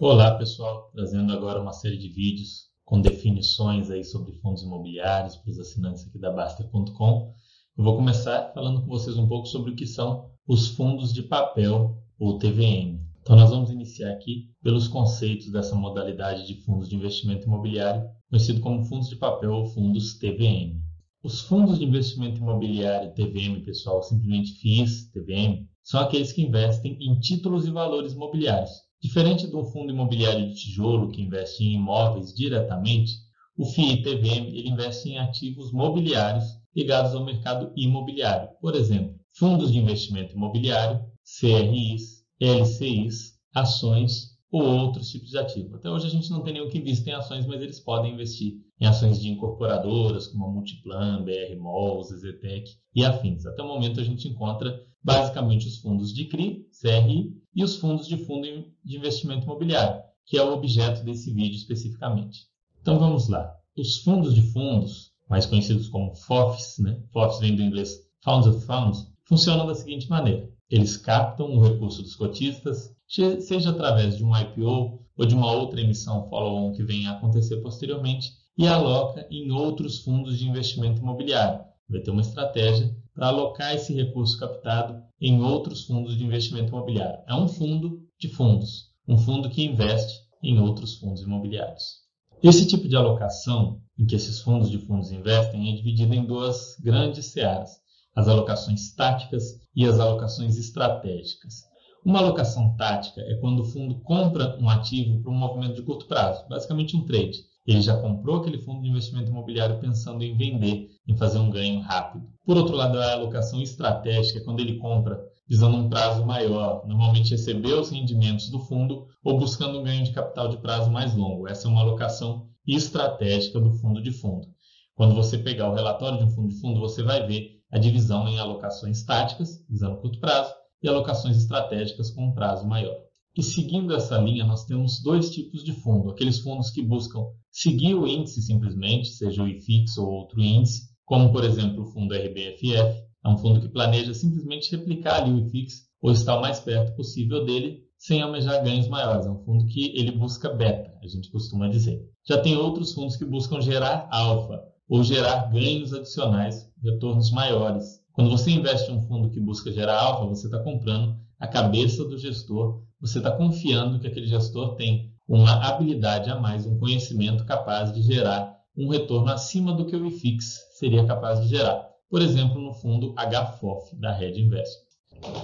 Olá pessoal, trazendo agora uma série de vídeos com definições aí sobre fundos imobiliários para os assinantes aqui da Baster.com. Eu vou começar falando com vocês um pouco sobre o que são os fundos de papel ou TVM. Então nós vamos iniciar aqui pelos conceitos dessa modalidade de fundos de investimento imobiliário, conhecido como fundos de papel ou fundos TVM. Os fundos de investimento imobiliário TVM, pessoal, simplesmente FIIs, TVM, são aqueles que investem em títulos e valores imobiliários. Diferente do fundo imobiliário de tijolo, que investe em imóveis diretamente, o FII TVM ele investe em ativos mobiliários ligados ao mercado imobiliário. Por exemplo, fundos de investimento imobiliário, CRIs, LCIs, ações ou outros tipos de ativo. Até hoje a gente não tem nenhum que invista em ações, mas eles podem investir em ações de incorporadoras como a Multiplan, BR Malls, Zetec e afins. Até o momento a gente encontra basicamente os fundos de CRI, CRI e os fundos de fundo de investimento imobiliário, que é o objeto desse vídeo especificamente. Então vamos lá. Os fundos de fundos, mais conhecidos como FOFs, né? FOFs vem do inglês Funds of Funds, funcionam da seguinte maneira. Eles captam o recurso dos cotistas, seja através de um IPO ou de uma outra emissão follow-on que venha a acontecer posteriormente, e aloca em outros fundos de investimento imobiliário. Vai ter uma estratégia para alocar esse recurso captado em outros fundos de investimento imobiliário. É um fundo de fundos, um fundo que investe em outros fundos imobiliários. Esse tipo de alocação em que esses fundos de fundos investem é dividido em duas grandes searas: as alocações táticas e as alocações estratégicas. Uma alocação tática é quando o fundo compra um ativo para um movimento de curto prazo, basicamente um trade. Ele já comprou aquele fundo de investimento imobiliário pensando em vender, em fazer um ganho rápido. Por outro lado, a alocação estratégica é quando ele compra visando um prazo maior, normalmente receber os rendimentos do fundo ou buscando um ganho de capital de prazo mais longo. Essa é uma alocação estratégica do fundo de fundo. Quando você pegar o relatório de um fundo de fundo, você vai ver a divisão em alocações táticas, visando curto prazo, e alocações estratégicas com um prazo maior. E seguindo essa linha, nós temos dois tipos de fundo: aqueles fundos que buscam seguir o índice simplesmente, seja o IFIX ou outro índice, como por exemplo o fundo RBFF, é um fundo que planeja simplesmente replicar ali o IFIX ou estar o mais perto possível dele, sem almejar ganhos maiores. É um fundo que ele busca beta, a gente costuma dizer. Já tem outros fundos que buscam gerar alfa ou gerar ganhos adicionais, retornos maiores, quando você investe em um fundo que busca gerar alfa, você está comprando a cabeça do gestor, você está confiando que aquele gestor tem uma habilidade a mais, um conhecimento capaz de gerar um retorno acima do que o IFIX seria capaz de gerar. Por exemplo, no fundo HFOF da Red Investment.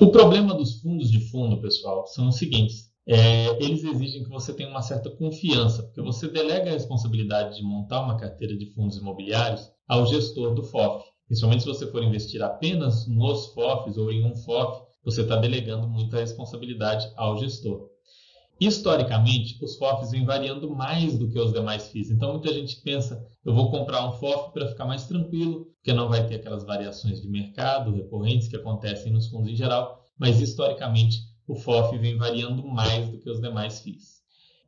O problema dos fundos de fundo, pessoal, são os seguintes. É, eles exigem que você tenha uma certa confiança, porque você delega a responsabilidade de montar uma carteira de fundos imobiliários ao gestor do FOF. Principalmente se você for investir apenas nos FOFs ou em um FOF, você está delegando muita responsabilidade ao gestor. Historicamente, os FOFs vêm variando mais do que os demais FIIs. Então, muita gente pensa, eu vou comprar um FOF para ficar mais tranquilo, porque não vai ter aquelas variações de mercado recorrentes que acontecem nos fundos em geral. Mas, historicamente, o FOF vem variando mais do que os demais FIIs.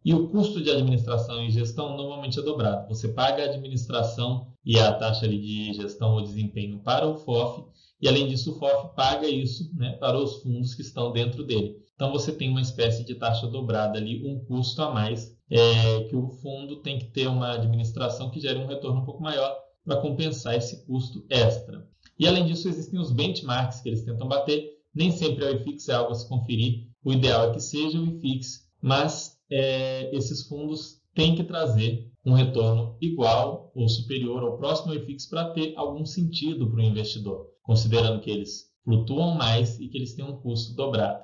E o custo de administração e gestão normalmente é dobrado. Você paga a administração e a taxa de gestão ou desempenho para o FOF, e além disso, o FOF paga isso né, para os fundos que estão dentro dele. Então você tem uma espécie de taxa dobrada ali, um custo a mais, é, que o fundo tem que ter uma administração que gere um retorno um pouco maior para compensar esse custo extra. E além disso, existem os benchmarks que eles tentam bater. Nem sempre é o IFIX é algo a se conferir. O ideal é que seja o IFIX, mas é, esses fundos têm que trazer um retorno igual ou superior ou próximo ao IFIX para ter algum sentido para o investidor, considerando que eles flutuam mais e que eles têm um custo dobrado.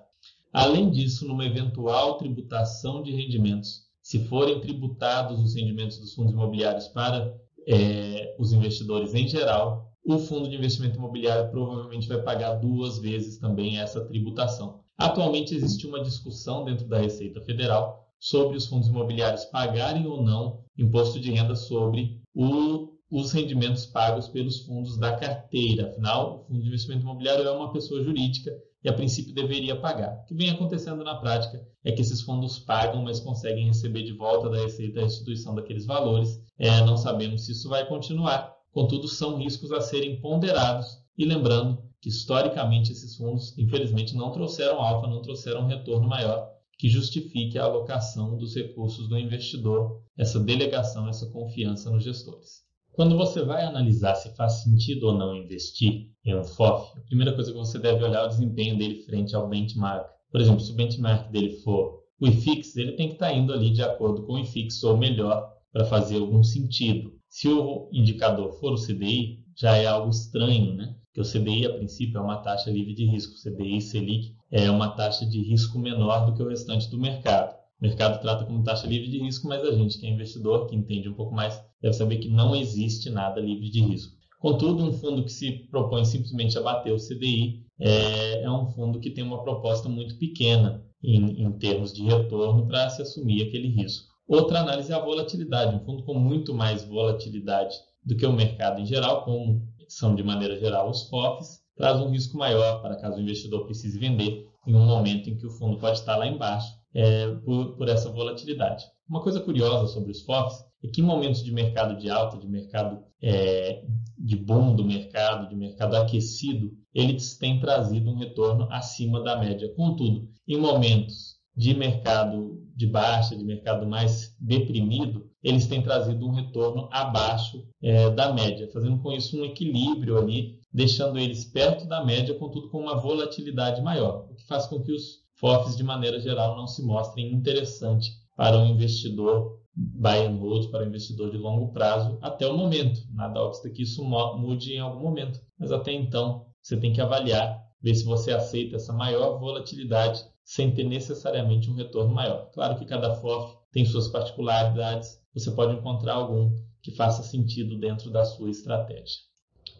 Além disso, numa eventual tributação de rendimentos, se forem tributados os rendimentos dos fundos imobiliários para é, os investidores em geral, o fundo de investimento imobiliário provavelmente vai pagar duas vezes também essa tributação. Atualmente existe uma discussão dentro da Receita Federal sobre os fundos imobiliários pagarem ou não imposto de renda sobre o, os rendimentos pagos pelos fundos da carteira. Afinal, o fundo de investimento imobiliário é uma pessoa jurídica e a princípio deveria pagar. O que vem acontecendo na prática é que esses fundos pagam, mas conseguem receber de volta da Receita a restituição daqueles valores. É, não sabemos se isso vai continuar, contudo, são riscos a serem ponderados. E lembrando que historicamente esses fundos, infelizmente, não trouxeram alfa, não trouxeram retorno maior que justifique a alocação dos recursos do investidor, essa delegação, essa confiança nos gestores. Quando você vai analisar se faz sentido ou não investir em um FOF, a primeira coisa que você deve olhar é o desempenho dele frente ao benchmark. Por exemplo, se o benchmark dele for o IFIX, ele tem que estar indo ali de acordo com o IFIX ou melhor para fazer algum sentido. Se o indicador for o CDI, já é algo estranho, né? Porque o CDI, a princípio, é uma taxa livre de risco. O CDI Selic é uma taxa de risco menor do que o restante do mercado. O mercado trata como taxa livre de risco, mas a gente que é investidor, que entende um pouco mais, deve saber que não existe nada livre de risco. Contudo, um fundo que se propõe simplesmente a bater o CDI é, é um fundo que tem uma proposta muito pequena em, em termos de retorno para se assumir aquele risco. Outra análise é a volatilidade. Um fundo com muito mais volatilidade do que o mercado em geral, como são de maneira geral os FOFs, traz um risco maior para caso o investidor precise vender em um momento em que o fundo pode estar lá embaixo é, por, por, essa volatilidade. Uma coisa curiosa sobre os FOFs é que em momentos de mercado de alta, de mercado é, de boom do mercado, de mercado aquecido, eles têm trazido um retorno acima da média. Contudo, em momentos de mercado de baixa, de mercado mais deprimido, eles têm trazido um retorno abaixo é, da média, fazendo com isso um equilíbrio ali, deixando eles perto da média, contudo com uma volatilidade maior, o que faz com que os FOFs, de maneira geral, não se mostrem interessantes para o investidor buy and hold, para o investidor de longo prazo, até o momento. Nada obsta que isso mude em algum momento, mas até então você tem que avaliar, ver se você aceita essa maior volatilidade sem ter necessariamente um retorno maior. Claro que cada FOF tem suas particularidades, você pode encontrar algum que faça sentido dentro da sua estratégia.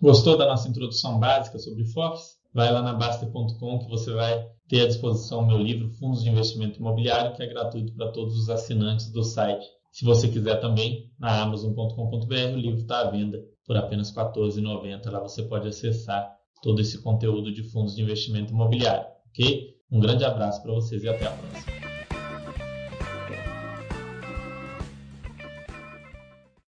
Gostou da nossa introdução básica sobre FOFs? Vai lá na Baster.com que você vai ter à disposição o meu livro Fundos de Investimento Imobiliário, que é gratuito para todos os assinantes do site. Se você quiser também, na Amazon.com.br, o livro está à venda por apenas R$ 14,90. Lá você pode acessar todo esse conteúdo de fundos de investimento imobiliário, ok? Um grande abraço para vocês e até a próxima.